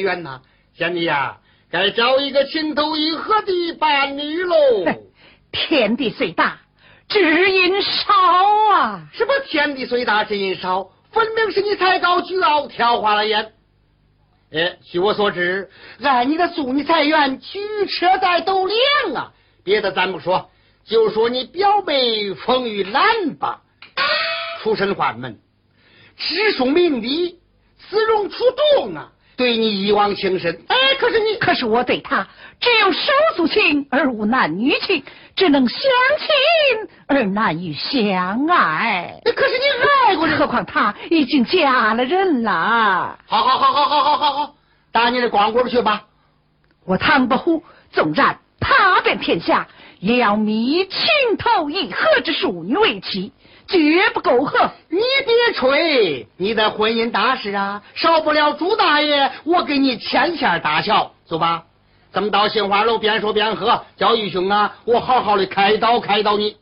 花好月圆呐？贤弟呀，该找一个情投意合的伴侣喽。天地虽大，知音少啊！什么天地虽大，知音少？分明是你才高举傲，挑花了眼。哎，据我所知，按你的祖你财源，举车在斗量啊！别的咱不说，就说你表妹冯玉兰吧，出身宦门，知书明理，姿容出众啊，对你一往情深。哎，可是你，可是我对他只有手足情，而无男女情，只能相亲而难于相爱。可是你爱过人，何况他已经嫁了人了。好好好好好好好好，打你的光棍去吧。我唐伯虎纵然踏遍天下，也要觅情投意合之淑女为妻，绝不苟合。你别吹，你的婚姻大事啊，少不了朱大爷我给你牵线搭桥。走吧。咱们到杏花楼边说边喝，叫义兄啊，我好好的开导开导你。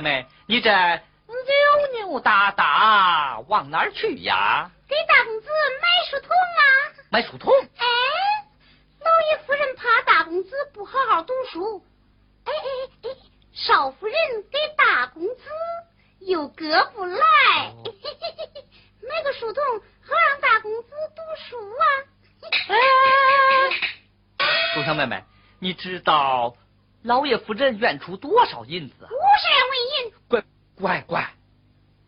妹妹，你这扭扭哒哒往哪儿去呀？给大公子买书童啊！买书童？哎，老爷夫人怕大公子不好好读书，哎哎哎，少夫人给大公子又割不来，买个书童好让大公子读书啊！哎，书香妹妹，你知道？老爷夫人愿出多少银子？五十两纹银。乖乖乖，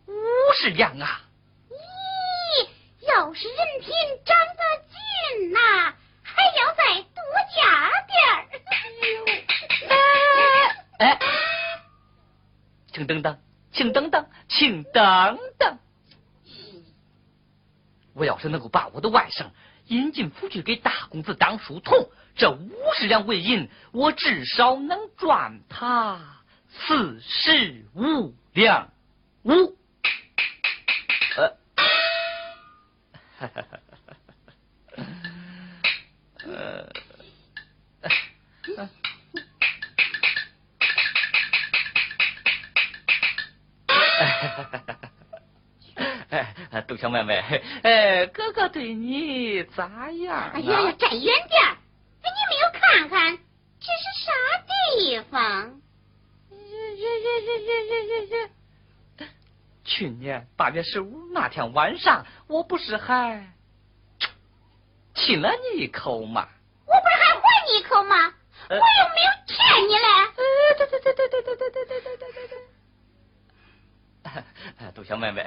五十两啊！咦，要是人品长得俊呐，还要再多加点儿。哎哎，请等等，请等等，请等等。我要是能够把我的外甥引进府去给大公子当书童。这五十两纹银，我至少能赚他四十五两五。呃，哈哈哈呃，哎，杜小妹妹，哎，哥哥对你咋样？哎呀呀，站远点！你没有看看这是啥地方？去年八月十五那天晚上，我不是还亲了你一口吗？我不是还还你一口吗？我又没有骗你嘞！对对对对对对对对对对对对。杜香妹妹，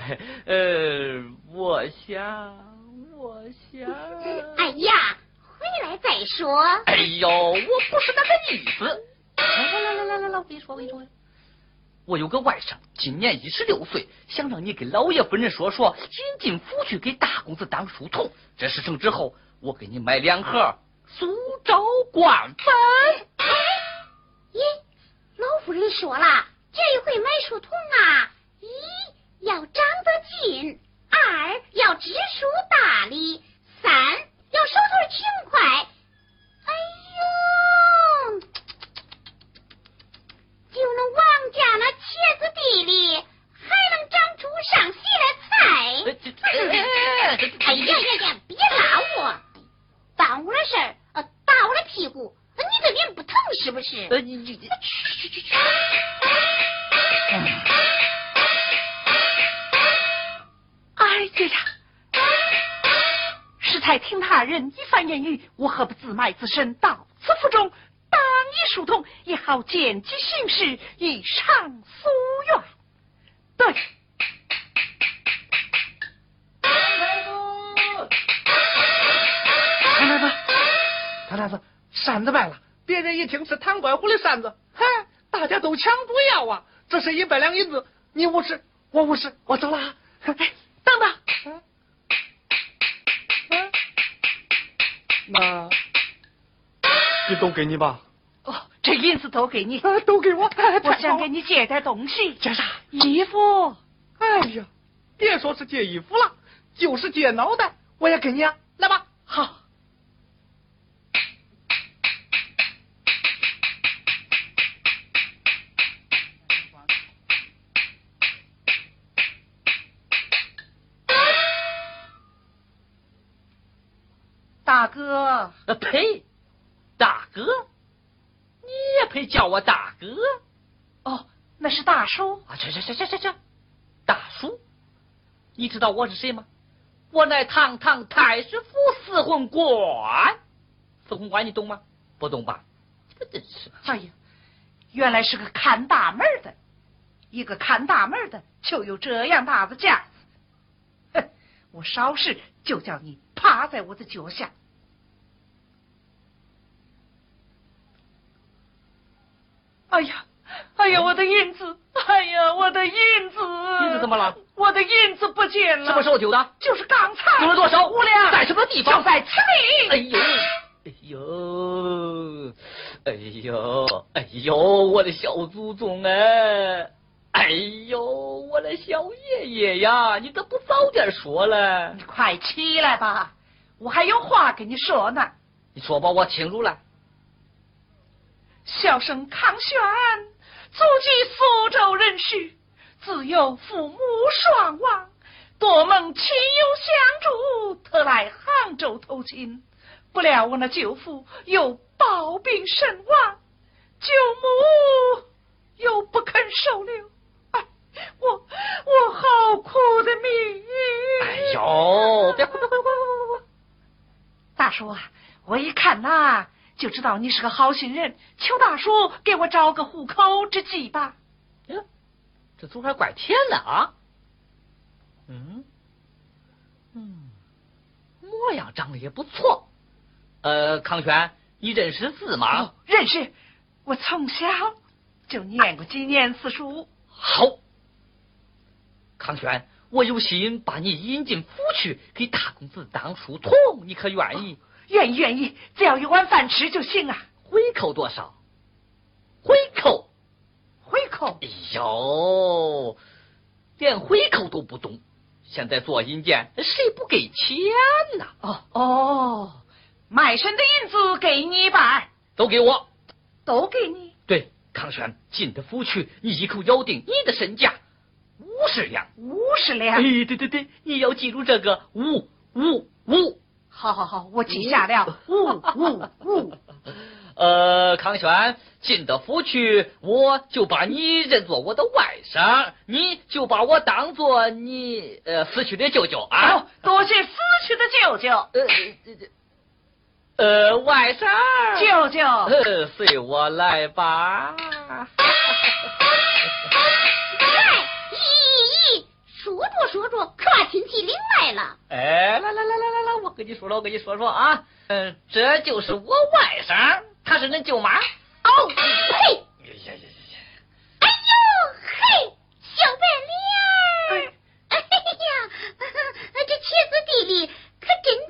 呃，我想，我想。哎呀！回来再说。哎呦，我不是那个意思。来来来来来来，我跟你说，我跟你说，我有个外甥，今年一十六岁，想让你给老爷夫人说说，引进府去给大公子当书童。这事成之后，我给你买两盒苏州官粉。咦，老夫人说了，这一回买书童啊，一要长得近，二要知书达理，三。要手头勤快，哎呦，就能王家那茄子地里还能长出上稀的菜。哎呀呀呀，别拉我，耽误了事儿，打我的屁股，你这脸不疼是不是？呃，你你去去去去。哎呀！才听他人一番言语，我何不自卖自身到此府中当一疏通，也好见机行事，以偿夙愿。对，唐大夫，唐大夫，扇子卖了，别人一听是唐官虎的扇子，嗨，大家都抢着要啊！这是一百两银子，你五十，我五十，我走了。哎，等等。那，你都给你吧。哦，这银子都给你，都给我。我想给你借点东西。借啥？衣服。哎呀，别说是借衣服了，就是借脑袋，我也给你啊。来吧。好。大哥，呸！大哥，你也配叫我大哥？哦，那是大叔。啊，去去去去去去！大叔，你知道我是谁吗？我乃堂堂太师府司魂官。司魂官你懂吗？不懂吧？真是！哎呀，原来是个看大门的。一个看大门的，就有这样大的架子。哼！我稍时就叫你趴在我的脚下。哎呀，哎呀，我的银子！哎呀，我的银子！银子怎么了？我的银子不见了。什么时候丢的？就是刚才。丢了多少？五两。在什么地方？就在此地。哎呦，哎呦，哎呦，哎呦，我的小祖宗哎！哎呦，我的小爷爷呀，你怎么不早点说了？你快起来吧，我还有话跟你说呢。你说吧，我听住了。小生康轩，祖籍苏州人士，自幼父母双亡，多蒙亲友相助，特来杭州投亲。不料我那舅父又暴病身亡，舅母又不肯收留，哎，我我好苦的命！哎呦，别哭别哭别哭别哭！大叔啊，我一看呐。就知道你是个好心人，求大叔给我找个糊口之计吧。哟，这祖还怪甜的啊。嗯嗯，模样长得也不错。呃，康轩，你认识字吗？认识，我从小就念过几年四书。好，康轩，我有心把你引进府去，给大公子当书童，你可愿意？愿意愿意，只要有碗饭吃就行啊！回扣多少？回扣，回扣！哎呦，连回扣都不懂，现在做阴间谁不给钱呢？哦哦，卖身的银子给你一半，都给我，都给你。对，康轩进的府去，你一口咬定你的身价五十两，五十两。哎，对对对，你要记住这个五五五。好好好，我记下了。呜呜呜。呃，康轩进得府去，我就把你认作我的外甥，你就把我当做你呃死去的舅舅啊。多谢死去的舅舅。呃，呃，外甥。舅舅。呃，随我来吧。说着说着，可把亲戚领来了。哎，来来来来来来，我跟你说了，我跟你说说啊，嗯，这就是我外甥，他是恁舅妈。哦，嘿，哎呀呀呀！哎呦嘿，小白脸儿，哎呀，这茄子地里可真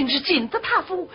我今日进得他府，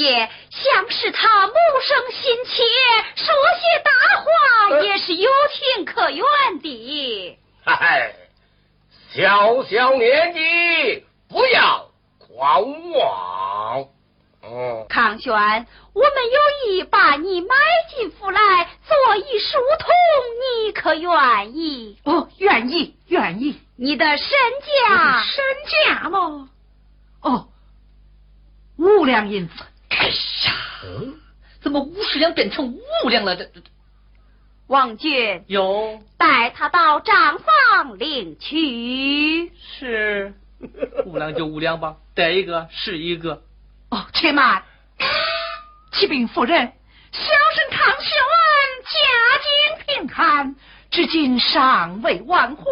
啊！老爷，想是他谋生心切，说些大话也是有情可原的。哎，小小年纪不要狂妄。嗯，康轩，我们有意把你买进府来做一书童，你可愿意？哦，愿意，愿意。你的身价？身价吗？哦，五两银子。哎呀，怎么五十两变成五两了？这这。王俊，有带他到账房领取。是，五两就五两吧，带一个是一个。哦，且慢，启禀夫人，小生康秀恩家境贫寒，至今尚未完婚。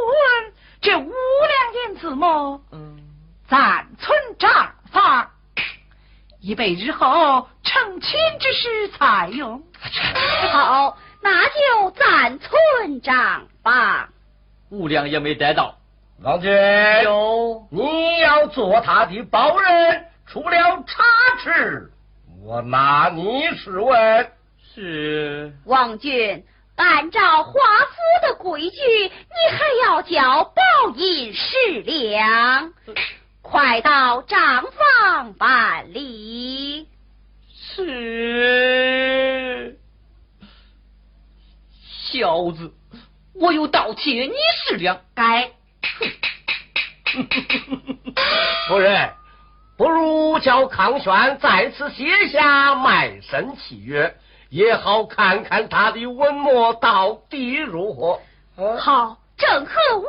这五两银子么？嗯，暂存账房，以备日后成亲之时采用。好，那就暂存账吧。五两也没得到，王军有，你要做他的保人。出了差池，我拿你试问。是王俊，按照华府的规矩，你还要交报银十两，快到账房办理。是小子，我有盗窃你十两，该。夫人。不如叫康轩再次写下卖身契约，也好看看他的文墨到底如何。好，正合我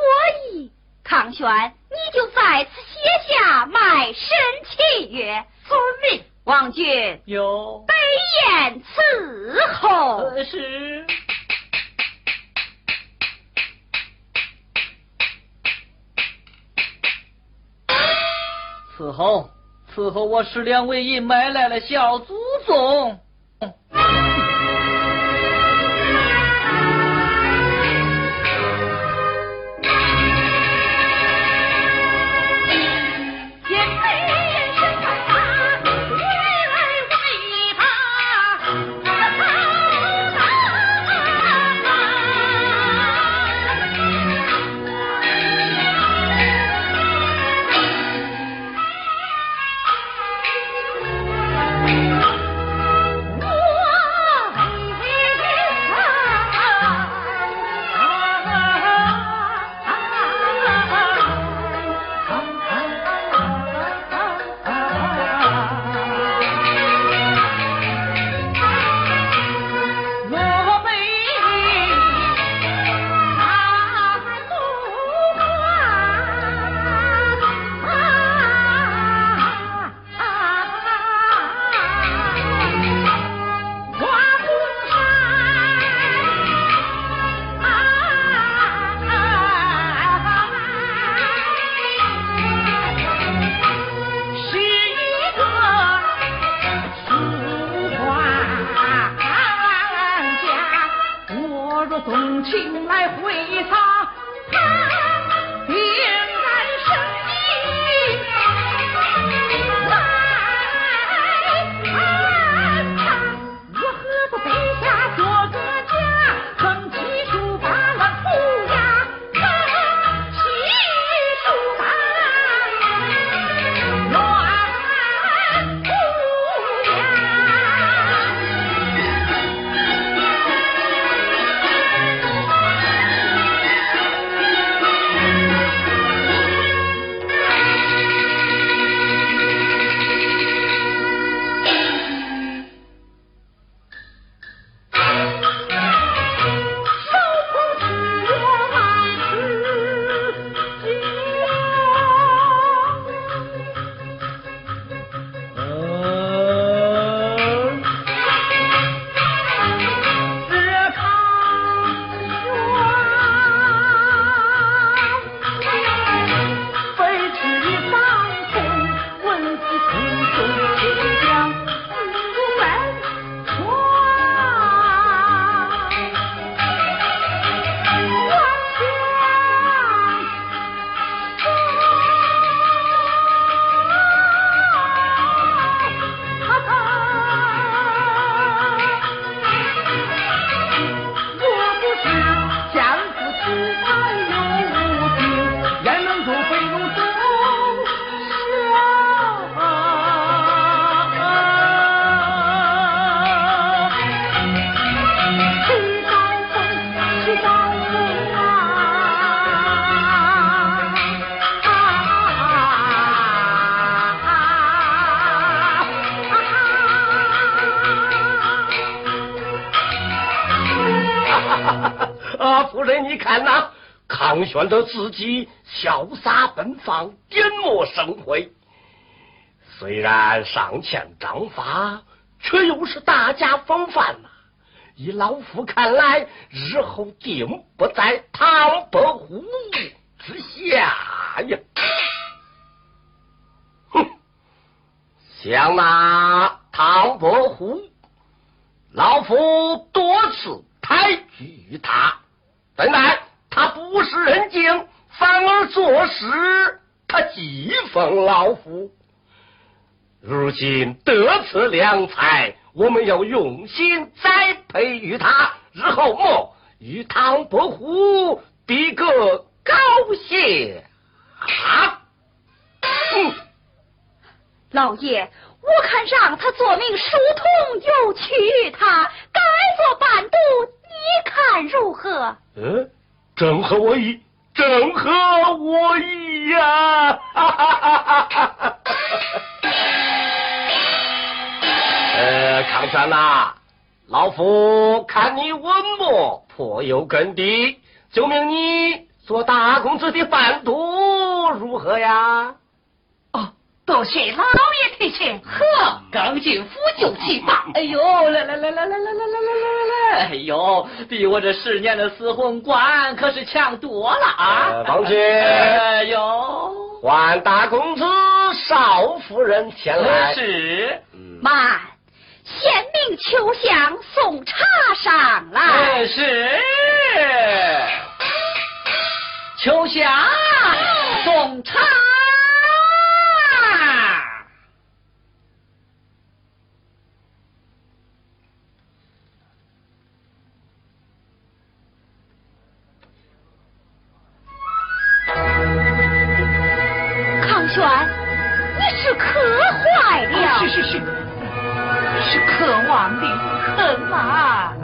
意。康轩，你就在此写下卖身契约。遵命，王君。有，北宴伺候。是。伺候，伺候我师两为爷买来了小祖宗。你看呐，康玄德自己潇洒奔放，点墨生辉。虽然尚欠章法，却又是大家风范呐。以老夫看来，日后定不在唐伯虎之下呀。哼，想那唐伯虎，老夫多次抬举他，本来。他不是人精，反而做事他讥讽老夫。如今得此良才，我们要用心栽培于他，日后莫与唐伯虎比个高下。嗯，老爷，我看让他做名书童，又娶她，改做伴读，你看如何？嗯。正合我意，正合我意呀！呃，康山呐，老夫看你文墨颇有根底，就命你做大公子的伴读，如何呀？恭喜，老爷提亲，呵，刚进府就提房，哎呦，来来来来来来来来来来来，哎呦，比我这十年的死魂官可是强多了啊，方君，哎呦，万大公子、少夫人前来是，慢，县令秋香送茶上来，是，秋香送茶。皇帝很忙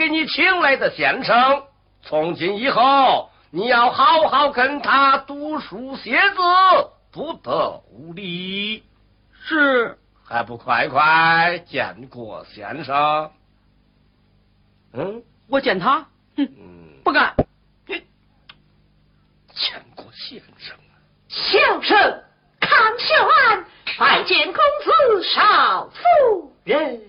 给你请来的先生，从今以后你要好好跟他读书写字，不得无礼。是，还不快快见过先生？嗯，我见他，哼，不敢。你见过先生？小生康小安，拜见公子、少夫人。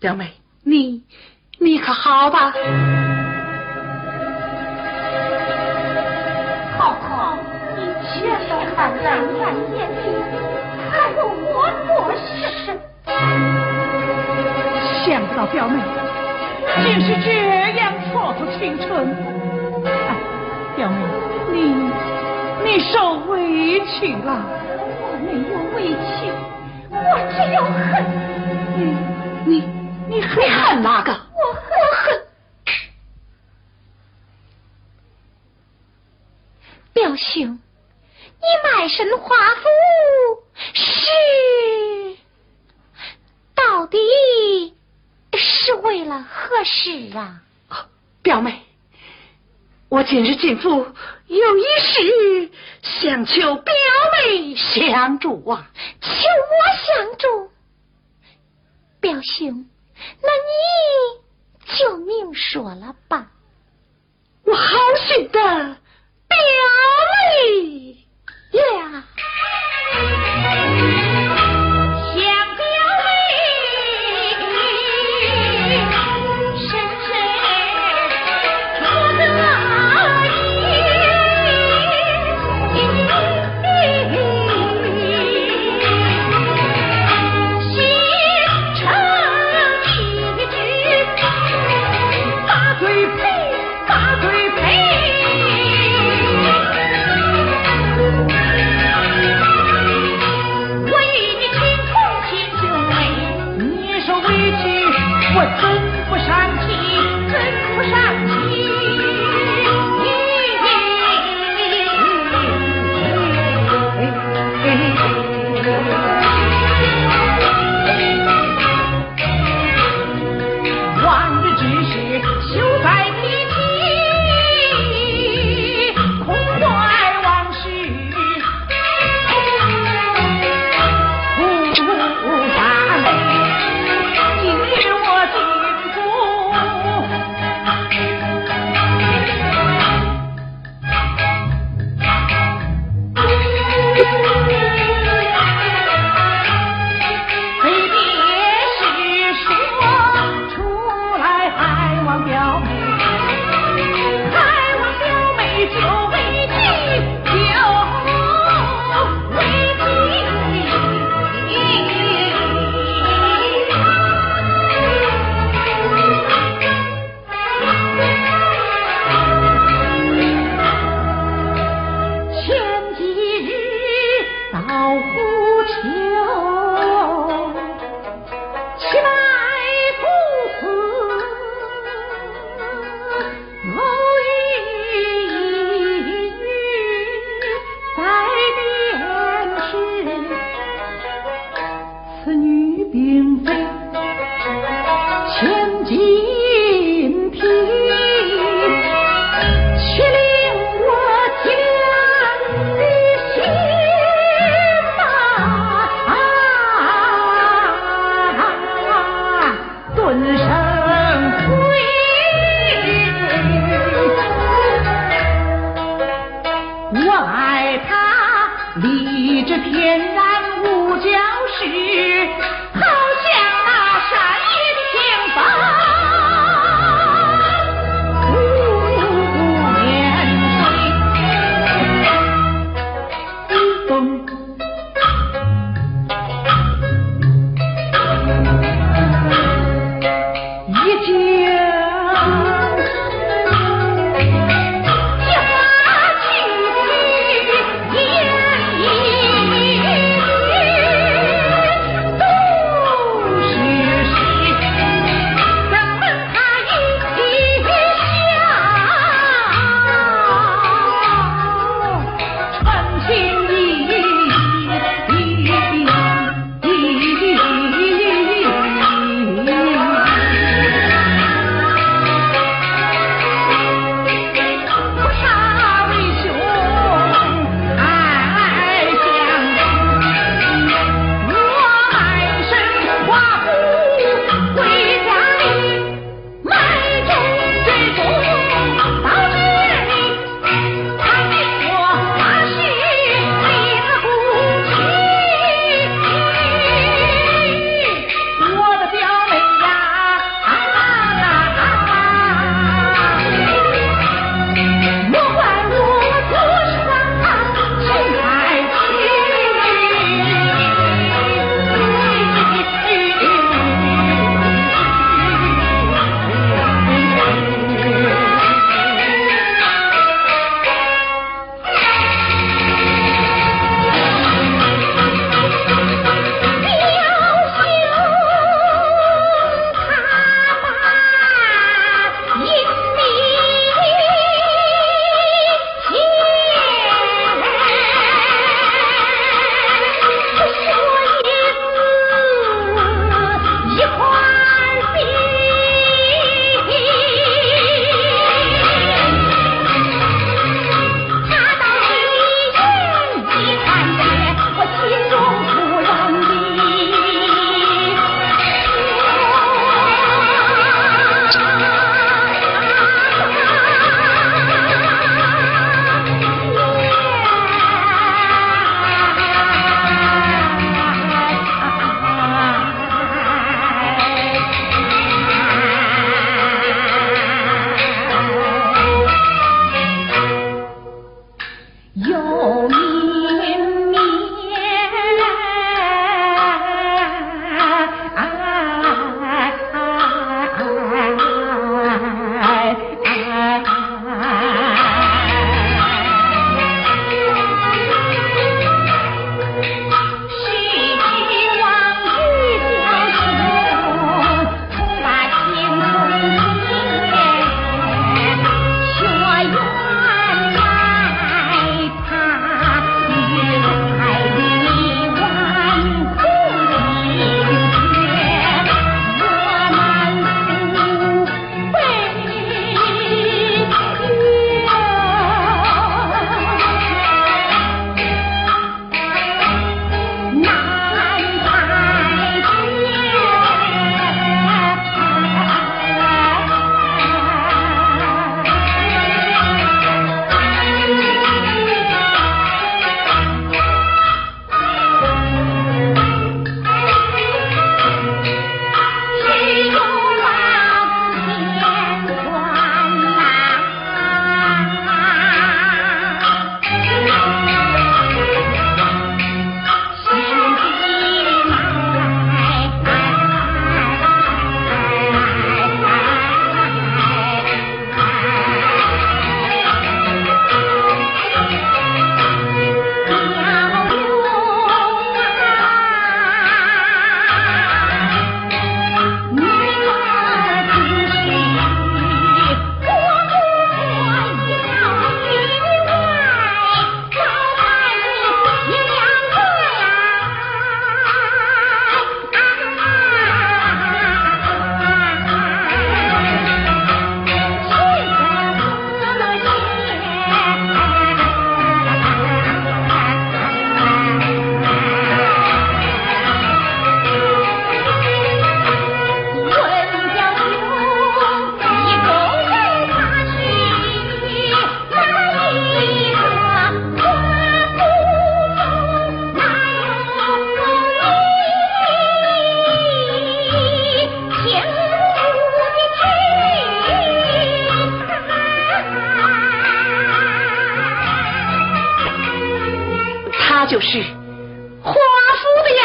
表妹，你你可好吧？难看眼里，还有我做事。想不到表妹竟是这样蹉跎青春。哎，表妹，你你受委屈了。我没有委屈，我只有恨。你你你恨哪个？我恨表兄。你卖身华府是到底是为了何事啊？表妹，我今日进府有一事想求表妹相助啊！求我相助，表兄，说了吧。我好心的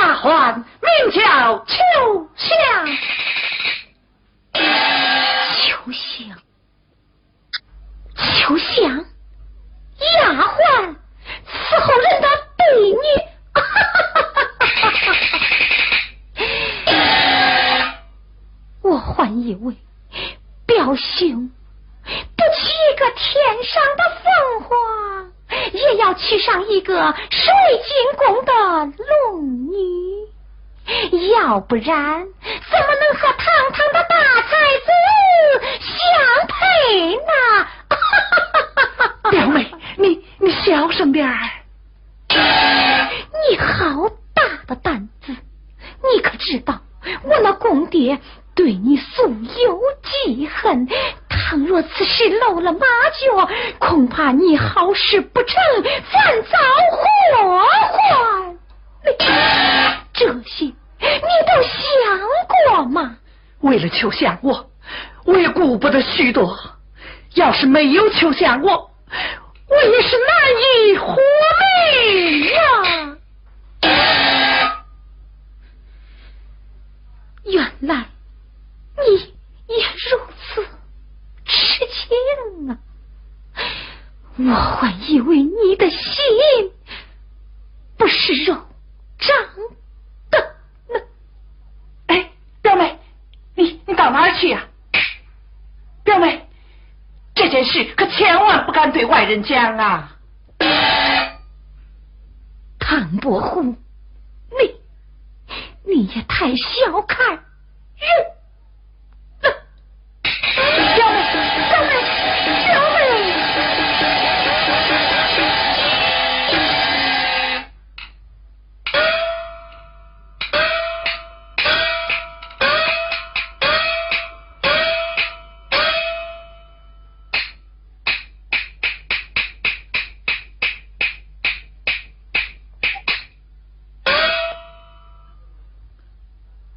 丫鬟，名叫秋香。秋香，秋香，丫鬟伺候人的婢女。我还以为表兄不娶一个天上的，要娶上一个水晶宫的龙女，要不然怎么能和堂堂的大才子相配呢？表妹，你你小声点儿。你好大的胆子！你可知道我那公爹？对你素有记恨，倘若此事露了马脚，恐怕你好事不成，反遭祸患。这些你都想过吗？为了求相我，我也顾不得许多。要是没有求相我，我也是难以活命呀。原来。你也如此痴情啊！我还以为你的心不是肉长的呢。哎，表妹，你你到哪儿去呀？表妹，这件事可千万不敢对外人讲啊！唐伯虎，你你也太小看人。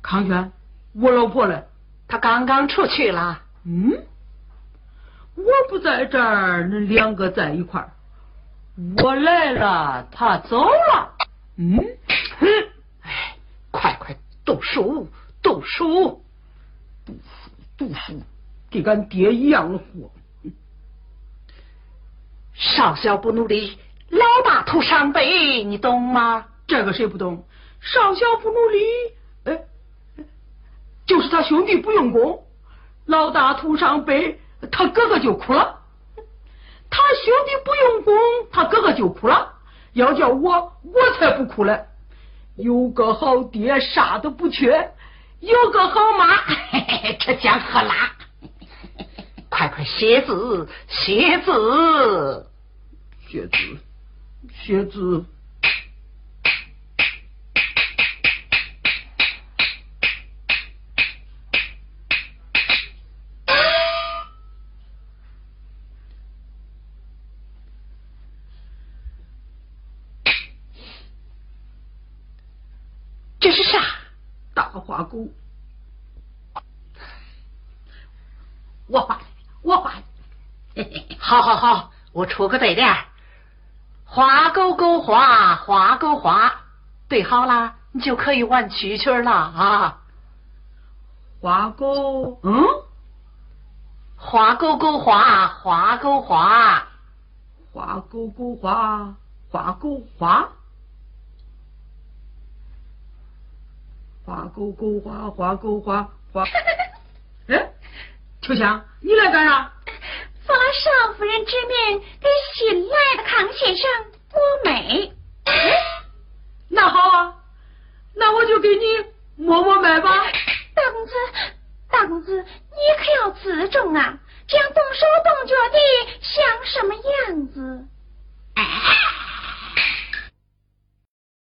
康轩，我老婆嘞？她刚刚出去了。嗯，我不在这儿，恁两个在一块儿。我来了，她走了。嗯，哼，哎，快快读书，读书，读书，读书，跟俺爹一样的活。少小不努力，老大徒伤悲，你懂吗？这个谁不懂？少小不努力，哎。就是他兄弟不用功，老大徒伤悲，他哥哥就哭了。他兄弟不用功，他哥哥就哭了。要叫我，我才不哭嘞。有个好爹，啥都不缺；有个好妈，这讲喝辣。快快写字，写字，写字，写字。我画，我画，好好好，我出个对联花勾勾花，花勾花，对好了，你就可以玩蛐蛐了啊。花勾，嗯，花勾勾花，花勾花，花勾勾花，花勾花。花勾勾花，花勾花花。哎，秋香，你来干啥？奉了少夫人之命，给新来的康先生摸脉。那好啊，那我就给你摸摸脉吧。大公子，大公子，你可要自重啊！这样动手动脚的，像什么样子？